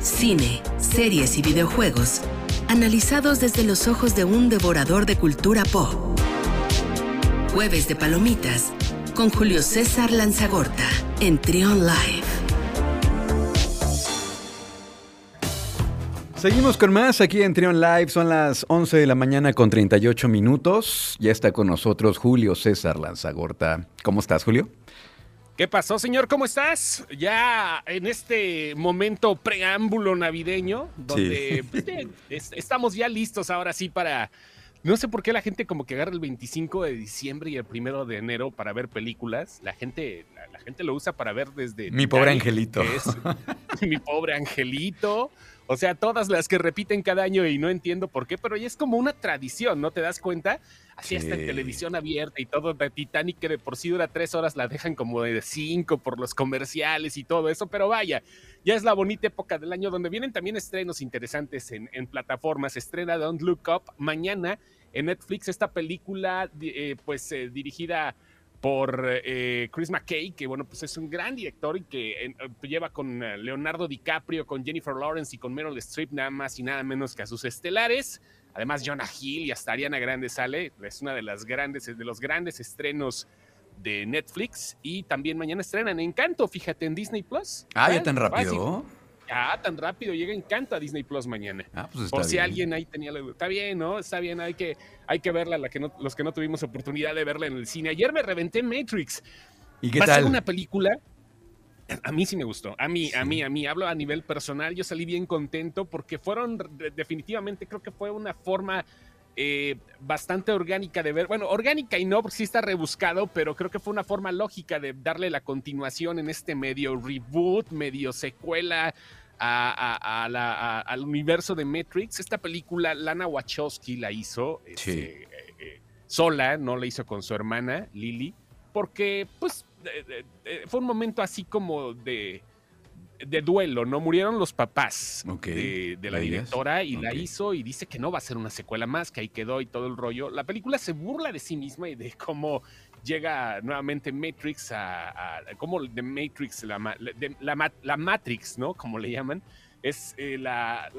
cine, series y videojuegos, analizados desde los ojos de un devorador de cultura pop. Jueves de Palomitas con Julio César Lanzagorta en Trion Live. Seguimos con más aquí en Trion Live. Son las 11 de la mañana con 38 minutos. Ya está con nosotros Julio César Lanzagorta. ¿Cómo estás, Julio? ¿Qué pasó, señor? ¿Cómo estás? Ya en este momento preámbulo navideño, donde pues, estamos ya listos ahora sí para... No sé por qué la gente como que agarra el 25 de diciembre y el primero de enero para ver películas. La gente, la, gente lo usa para ver desde... Mi pobre angelito. mi pobre angelito. O sea, todas las que repiten cada año y no entiendo por qué, pero ya es como una tradición, ¿no te das cuenta? Así está en televisión abierta y todo, de Titanic que de por sí dura tres horas, la dejan como de cinco por los comerciales y todo eso, pero vaya, ya es la bonita época del año donde vienen también estrenos interesantes en, plataformas. Estrena Don't Look Up mañana en Netflix esta película, eh, pues eh, dirigida por eh, Chris McKay, que bueno, pues es un gran director y que eh, lleva con eh, Leonardo DiCaprio, con Jennifer Lawrence y con Meryl Streep nada más y nada menos que a sus estelares. Además, Jonah Hill y hasta Ariana Grande sale. Es una de las grandes, de los grandes estrenos de Netflix. Y también mañana estrenan Encanto, fíjate, en Disney Plus. Ah, ya tan rápido. Ah, tan rápido, llega Encanto a Disney Plus mañana. Ah, pues está Por si alguien ahí tenía Está bien, ¿no? Está bien, hay que, hay que verla, la que los que no tuvimos oportunidad de verla en el cine. Ayer me reventé Matrix. ¿Y qué Va tal? A ser una película. A mí sí me gustó. A mí, a mí, a mí. Hablo a nivel personal. Yo salí bien contento porque fueron, definitivamente, creo que fue una forma eh, bastante orgánica de ver. Bueno, orgánica y no, porque sí está rebuscado, pero creo que fue una forma lógica de darle la continuación en este medio reboot, medio secuela al universo de Matrix. Esta película, Lana Wachowski la hizo este, eh, eh, sola, no la hizo con su hermana, Lily, porque pues fue un momento así como de, de duelo, ¿no? Murieron los papás de, la directora y la hizo y dice que no va a ser una secuela más, que ahí quedó y todo el rollo. La película se burla de sí misma y de cómo llega nuevamente Matrix a, como de Matrix, la, la, Matrix, ¿no? Como le llaman, es eh, la,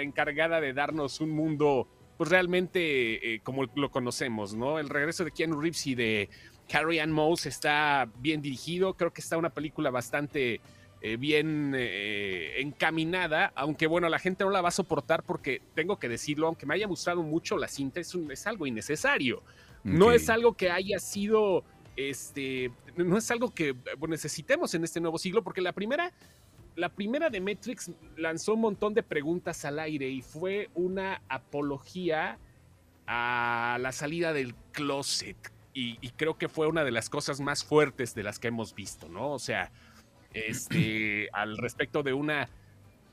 encargada de darnos un mundo, pues realmente eh, como lo conocemos, ¿no? El regreso de Keanu Reeves y de Carrie Ann Moss está bien dirigido, creo que está una película bastante... Eh, bien encaminada, aunque bueno, la gente no la va a soportar porque tengo que decirlo, aunque me haya gustado mucho la cinta, es, es algo innecesario. No es algo que haya sido, este, no es algo que necesitemos en este nuevo siglo, porque la primera, la primera de Matrix lanzó un montón de preguntas al aire y fue una apología a la salida del closet. Y, creo que fue una de las cosas más fuertes de las que hemos visto, ¿no? O sea, este, al respecto de una,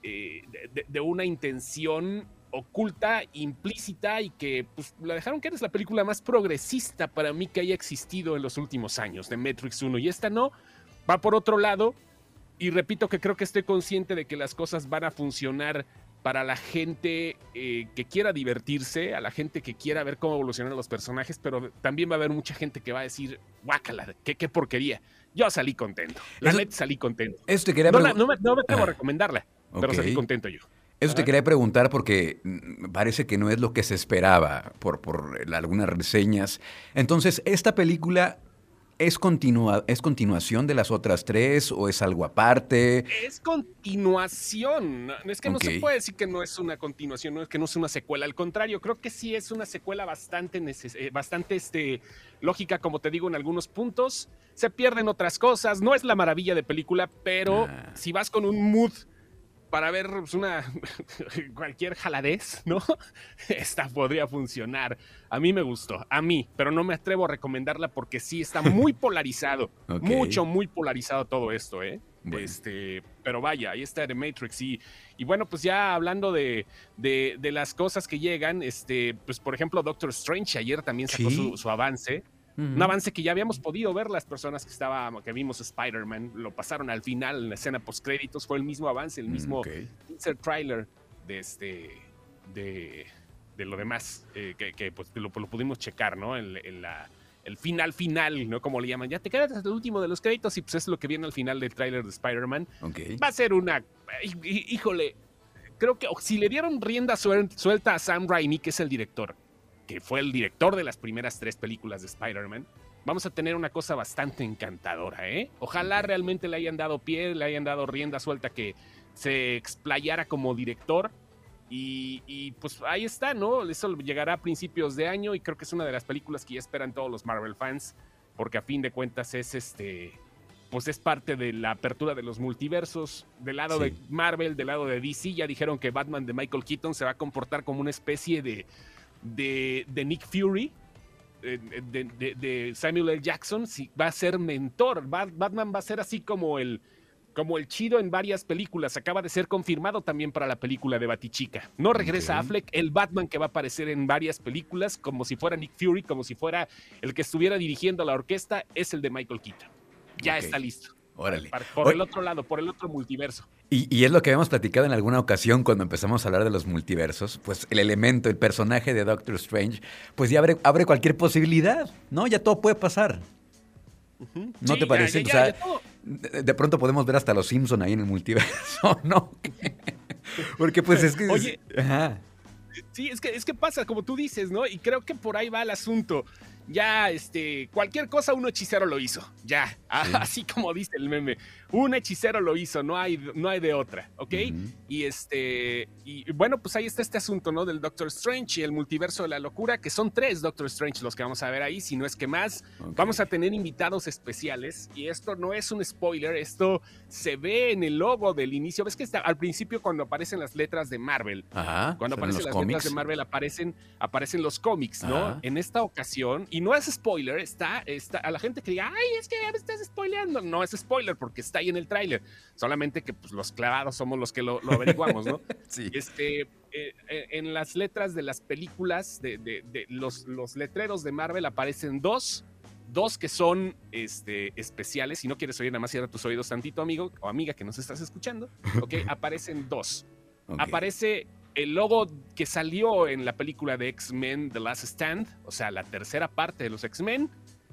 eh, de, una intención oculta, implícita y que pues, la dejaron que eres la película más progresista para mí que haya existido en los últimos años de Matrix 1 y esta no, va por otro lado y repito que creo que estoy consciente de que las cosas van a funcionar para la gente eh, que quiera divertirse, a la gente que quiera ver cómo evolucionan los personajes, pero también va a haber mucha gente que va a decir, guácala, qué, qué porquería. Yo salí contento. La neta salí contento. no, me, no a recomendarla, pero salí contento yo. Eso te quería preguntar porque mm, parece que no es lo que se esperaba por, por algunas reseñas. Entonces, ¿esta película es, continua, es continuación de las otras tres o es algo aparte? Es continuación. Es que no se puede decir que no es una continuación, no es que no es una secuela. Al contrario, creo que sí es una secuela bastante, eh, bastante este, lógica, como te digo, en algunos puntos. Se pierden otras cosas. No es la maravilla de película, pero ah. si vas con un mood para ver pues, una cualquier jaladez, ¿no? Esta podría funcionar. A mí me gustó, a mí, pero no me atrevo a recomendarla porque sí está muy polarizado, mucho, muy polarizado todo esto, ¿eh? Este, pero vaya, ahí está The Matrix y, y bueno, pues ya hablando de, de, las cosas que llegan, este, pues por ejemplo Doctor Strange ayer también sacó su avance. Un avance que ya habíamos podido ver las personas que estábamos, que vimos Spider-Man, lo pasaron al final en la escena post créditos, fue el mismo avance, el mismo teaser trailer de este de, de lo demás, eh, que, pues, lo, pudimos checar, ¿no? En, la, el final final, ¿no? Como le llaman. Ya te quedas hasta el último de los créditos y pues es lo que viene al final del tráiler de Spider-Man. Va a ser una... Híjole, creo que si le dieron rienda suelta a Sam Raimi, que es el director, que fue el director de las primeras tres películas de Spider-Man, vamos a tener una cosa bastante encantadora, ¿eh? Ojalá realmente le hayan dado pie, le hayan dado rienda suelta que se explayara como director. Y, pues ahí está, ¿no? Eso llegará a principios de año y creo que es una de las películas que ya esperan todos los Marvel fans, porque a fin de cuentas es este, pues es parte de la apertura de los multiversos. Del lado de Marvel, del lado de DC, ya dijeron que Batman de Michael Keaton se va a comportar como una especie de, de, Nick Fury, eh, de, Samuel L. Jackson, va a ser mentor. Batman va a ser así como el, como el chido en varias películas. Acaba de ser confirmado también para la película de Batichica. No regresa Affleck, el Batman que va a aparecer en varias películas, como si fuera Nick Fury, como si fuera el que estuviera dirigiendo la orquesta, es el de Michael Keaton. Ya está listo. Órale. Por el otro lado, por el otro multiverso. Y, es lo que habíamos platicado en alguna ocasión cuando empezamos a hablar de los multiversos, pues el elemento, el personaje de Doctor Strange, pues ya abre, abre cualquier posibilidad, ¿no? Ya todo puede pasar. ¿No te parece? o sea, de, pronto podemos ver hasta los Simpson ahí en el multiverso, ¿no? Porque pues es que... Oye, sí, es que, es que pasa, como tú dices, ¿no? Y creo que por ahí va el asunto ya este, cualquier cosa un hechicero lo hizo, ya, así como dice el meme, un hechicero lo hizo, no hay, no hay de otra, ¿ok? Y este, y bueno, pues ahí está este asunto, ¿no? Del Doctor Strange y el multiverso de la locura, que son tres Doctor Strange los que vamos a ver ahí, si no es que más, vamos a tener invitados especiales y esto no es un spoiler, esto se ve en el logo del inicio, ves que está, al principio cuando aparecen las letras de Marvel, cuando aparecen las letras de Marvel aparecen, aparecen los cómics, ¿no? En esta ocasión y no es spoiler, está, está a la gente que diga, ay, es que ya me estás spoileando. No es spoiler porque está ahí en el tráiler. Solamente que pues, los clavados somos los que lo, averiguamos, ¿no? sí. Este, eh, eh, en las letras de las películas, de, los, los letreros de Marvel aparecen dos dos que son este, especiales. Si no quieres oír, nada más cierra tus oídos tantito, amigo o amiga que nos estás escuchando. Ok, aparecen dos. Aparece el logo que salió en la película de X-Men The Last Stand, o sea, la tercera parte de los X-Men.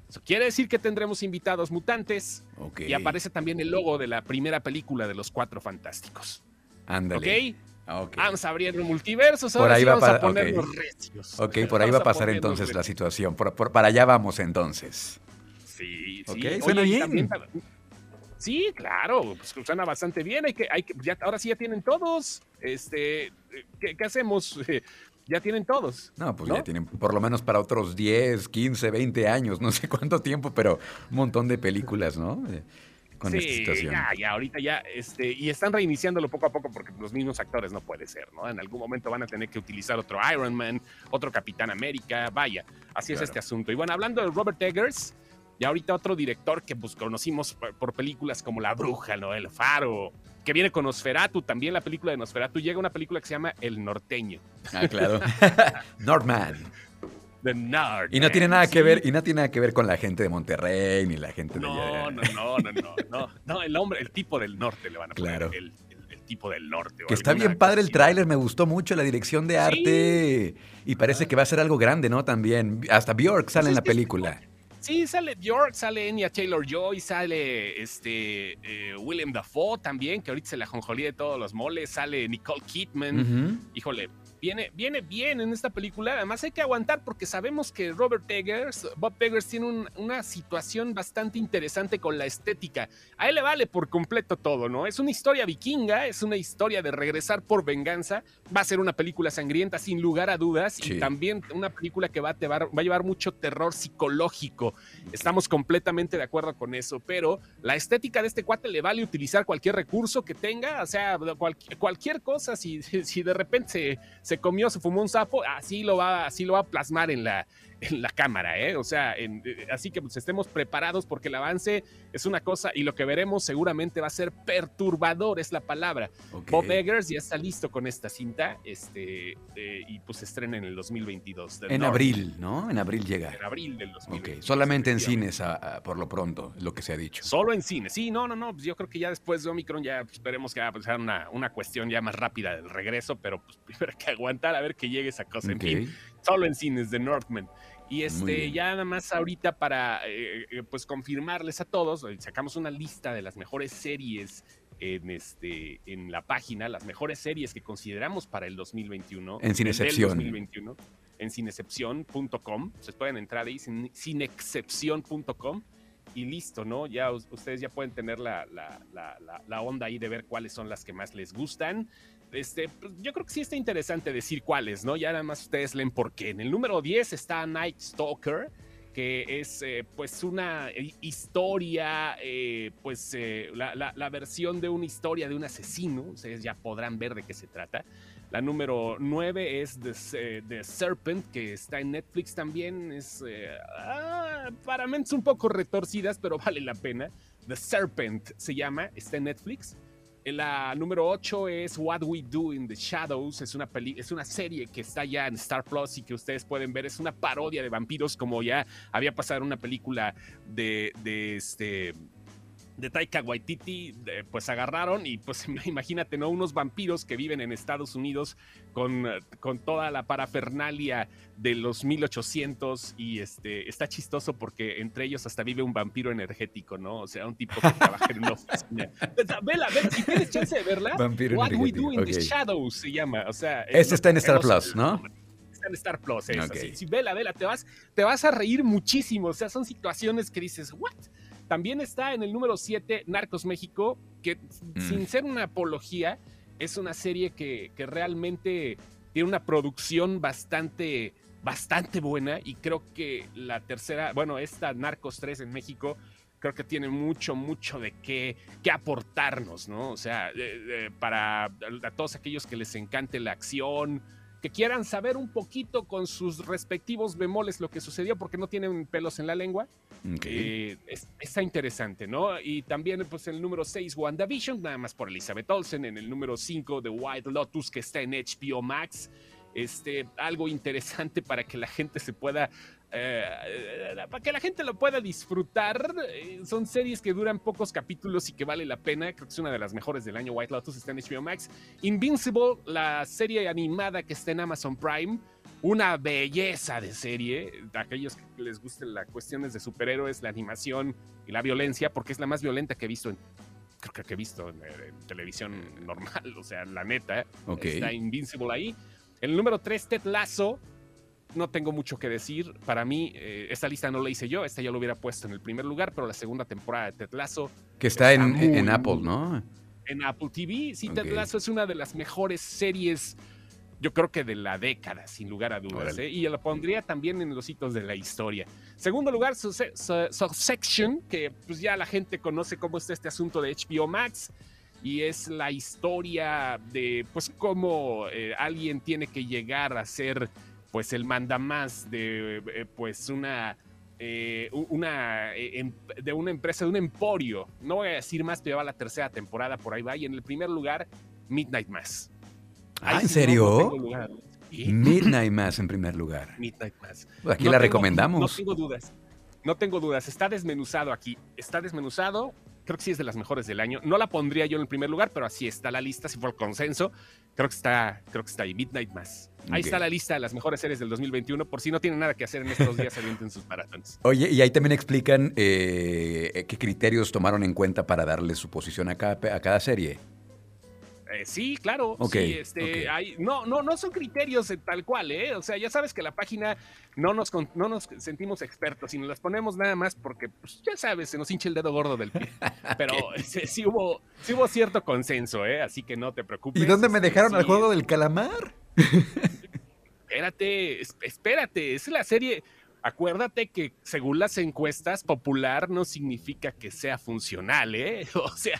Eso quiere decir que tendremos invitados mutantes. Y aparece también el logo de la primera película de los Cuatro Fantásticos. Ándale. ¿Ok? Vamos abriendo multiversos. Por ahí va a poner recios. Ok, por ahí va a pasar entonces la situación. Por, para allá vamos entonces. Sí, sí. Ok, suena bien. Sí, claro, pues suena bastante bien. Hay que, hay que, ya, ahora sí ya tienen todos. Este, ¿qué, hacemos? ya tienen todos. No, pues ya tienen por lo menos para otros 10, 15, 20 años, no sé cuánto tiempo, pero un montón de películas, ¿no? Con esta situación. Ya, ya, ahorita ya, este, y están reiniciándolo poco a poco porque los mismos actores no puede ser, ¿no? En algún momento van a tener que utilizar otro Iron Man, otro Capitán América, vaya, así es este asunto. Y bueno, hablando de Robert Eggers, y ahorita otro director que pues conocimos por, películas como La Bruja, ¿no? El Faro, que viene con Nosferatu, también la película de Nosferatu. Llega una película que se llama El Norteño. Ah, claro. Nordman. The Nord. Y no tiene nada que ver, y no tiene nada que ver con la gente de Monterrey ni la gente de no, No, no, no, no, no, no, el hombre, el tipo del norte le van a poner. Claro. El, tipo del norte. Que está bien padre el tráiler, me gustó mucho la dirección de arte y parece que va a ser algo grande, ¿no? También hasta Bjork sale en la película. Sí, sale Bjork, sale Enya Taylor Joy, sale este eh, William Dafoe también, que ahorita se la jonjolía de todos los moles, sale Nicole Kidman. Híjole, viene, viene bien en esta película. Además, hay que aguantar porque sabemos que Robert Eggers, Bob Eggers, tiene una situación bastante interesante con la estética. A él le vale por completo todo, ¿no? Es una historia vikinga, es una historia de regresar por venganza. Va a ser una película sangrienta, sin lugar a dudas, y también una película que va a, va a llevar mucho terror psicológico. Estamos completamente de acuerdo con eso, pero la estética de este cuate le vale utilizar cualquier recurso que tenga, o sea, cualquier cosa, si, si de repente se se comió, se fumó un sapo, así lo va, así lo va a plasmar en la, en la cámara, ¿eh? O sea, eh, así que pues estemos preparados porque el avance es una cosa y lo que veremos seguramente va a ser perturbador, es la palabra. Bob Eggers ya está listo con esta cinta este, eh, y pues se estrena en el 2022. En abril, ¿no? En abril llega. En abril del 2022. Ok, solamente en cines por lo pronto, lo que se ha dicho. Solo en cines, sí, no, no, no, pues yo creo que ya después de Omicron ya esperemos que va a ser una, una cuestión ya más rápida del regreso, pero pues primero hay que aguantar a ver que llegue esa cosa. En fin, solo en cines de Northman. Y este, ya nada más ahorita para eh, eh, pues confirmarles a todos, sacamos una lista de las mejores series en, este, en la página las mejores series que consideramos para el 2021. En Cinecepción. 2021, en cinecepción.com. Se pueden entrar ahí, cinexcepción.com y listo, ¿no? Ya ustedes ya pueden tener la, la, onda ahí de ver cuáles son las que más les gustan. Este, pues, yo creo que sí está interesante decir cuáles, ¿no? Ya nada más ustedes leen por qué. En el número 10 está Night Stalker que es eh, pues una historia, eh, pues eh, la, versión de una historia de un asesino, ustedes ya podrán ver de qué se trata. La número 9 es The, Serpent, que está en Netflix también, es ah, para un poco retorcidas, pero vale la pena. The Serpent se llama, está en Netflix. La número 8 es What We Do in the Shadows. Es una, es una serie que está ya en Star Plus y que ustedes pueden ver. Es una parodia de vampiros, como ya había pasado en una película de, de este de Taika Waititi, pues agarraron y pues imagínate, ¿no? Unos vampiros que viven en Estados Unidos con, con toda la parafernalia de los 1800 y este, está chistoso porque entre ellos hasta vive un vampiro energético, ¿no? O sea, un tipo que trabaja en una oficina. Vela, vela, si tienes chance de verla, vampiro What We Do in the Shadows se llama, o sea... Este está en Star Plus, ¿no? Está en Star Plus, es así. Si vela, vela, te vas, te vas a reír muchísimo, o sea, son situaciones que dices, ¿what? También está en el número 7 Narcos México, que mm. sin ser una apología, es una serie que, realmente tiene una producción bastante, bastante buena y creo que la tercera, bueno, esta Narcos 3 en México, creo que tiene mucho, mucho de qué, qué aportarnos, ¿no? O sea, para a todos aquellos que les encante la acción, que quieran saber un poquito con sus respectivos bemoles lo que sucedió porque no tienen pelos en la lengua. Eh, está interesante, ¿no? Y también pues el número 6, WandaVision, nada más por Elizabeth Olsen. En el número 5, The White Lotus, que está en HBO Max. Este, algo interesante para que la gente se pueda eh, para que la gente lo pueda disfrutar. Eh, son series que duran pocos capítulos y que vale la pena. Creo que es una de las mejores del año. White Lotus está en HBO Max. Invincible, la serie animada que está en Amazon Prime. Una belleza de serie. aquellos que les gusten las cuestiones de superhéroes, la animación y la violencia, porque es la más violenta que he visto en, creo que he visto en, televisión normal. O sea, la neta. Está Invincible ahí. El número 3, Ted Lasso no tengo mucho que decir. Para mí, eh, esta lista no la hice yo. Esta ya lo hubiera puesto en el primer lugar, pero la segunda temporada de Ted Lasso. Que está, en, Apple, ¿no? En Apple TV. Sí, Ted Lasso es una de las mejores series, yo creo que de la década, sin lugar a dudas. ¿eh? Y la pondría también en los hitos de la historia. Segundo lugar, Subsection, que pues ya la gente conoce cómo está este asunto de HBO Max y es la historia de pues cómo eh, alguien tiene que llegar a ser pues el más de eh, pues una eh, una eh, em, de una empresa, de un emporio. No voy a decir más, pero va la tercera temporada, por ahí va. Y en el primer lugar, Midnight Mass. Ah, ¿en serio? Midnight Mass en primer lugar. Midnight Mass. Aquí la recomendamos. No tengo dudas. No tengo dudas. Está desmenuzado aquí. Está desmenuzado. Creo que sí es de las mejores del año. No la pondría yo en el primer lugar, pero así está la lista, si fue el consenso. Creo que está, creo que está ahí. Midnight Mass. Ahí está la lista de las mejores series del 2021, por si no tienen nada que hacer en estos días, avienten sus maratones. Oye, y ahí también explican eh, qué criterios tomaron en cuenta para darle su posición a cada, a cada serie. Eh, sí, claro. este, no, no, no son criterios tal cual, ¿eh? O sea, ya sabes que la página no nos, no nos sentimos expertos y nos las ponemos nada más porque, pues, ya sabes, se nos hincha el dedo gordo del pie. Pero sí, hubo, sí hubo cierto consenso, ¿eh? Así que no te preocupes. ¿Y dónde me este, dejaron al juego del calamar? espérate, espérate, es la serie. Acuérdate que según las encuestas, popular no significa que sea funcional, ¿eh? O sea,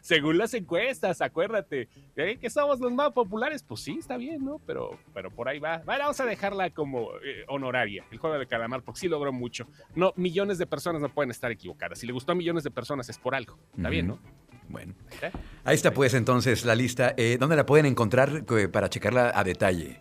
según las encuestas, acuérdate, ¿eh? que somos los más populares, pues sí, está bien, ¿no? Pero, pero por ahí va. vamos a dejarla como eh, honoraria, el juego de calamar, porque sí logró mucho. No, millones de personas no pueden estar equivocadas. Si le gustó a millones de personas es por algo. Está bien, ¿no? Bueno, ahí está pues entonces la lista. Eh, ¿Dónde la pueden encontrar para checarla a detalle?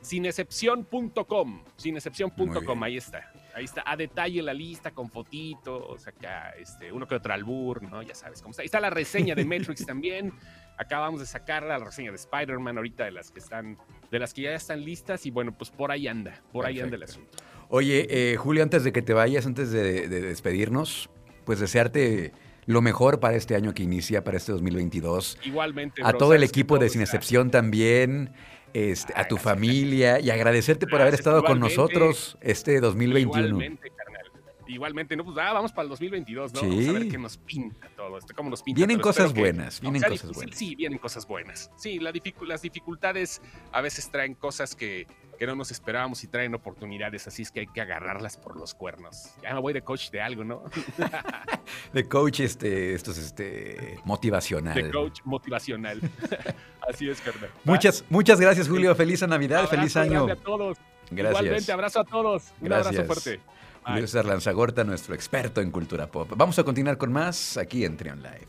Sinexcepción.com, sinexcepción.com, ahí está. Ahí está, a detalle la lista con fotitos, acá este, uno que otro albur, ¿no? Ya sabes cómo está. Ahí está la reseña de Matrix también. Acabamos de sacar la reseña de Spider-Man ahorita de las que están, de las que ya están listas y bueno, pues por ahí anda, por ahí anda el asunto. Oye, eh, Julio, antes de que te vayas, antes de despedirnos, pues desearte lo mejor para este año que inicia, para este 2022. Igualmente. A todo el equipo de Sin Excepción también. Este, a tu familia y agradecerte por haber estado con nosotros este 2021. Igualmente, carnal. Igualmente, no, pues ah, vamos para el 2022, ¿no? Vamos a ver qué nos pinta todo esto, cómo nos pinta Vienen todo. cosas Espero que- buenas, vienen cosas difícil, buenas. Sí, vienen cosas buenas. Sí, la dificu- las dificultades a veces traen cosas que, que no nos esperábamos y traen oportunidades, así es que hay que agarrarlas por los cuernos. Ya me voy de coach de algo, ¿no? De coach, este, esto es este, motivacional. De coach motivacional. así es, carnal. Muchas, muchas gracias, Julio. Feliz Navidad, Abrazo feliz año. grande a todos. Gracias. Igualmente, abrazo a todos. Un Gracias. abrazo fuerte. Julio César Lanzagorta, nuestro experto en cultura pop. Vamos a continuar con más aquí en Trion Live.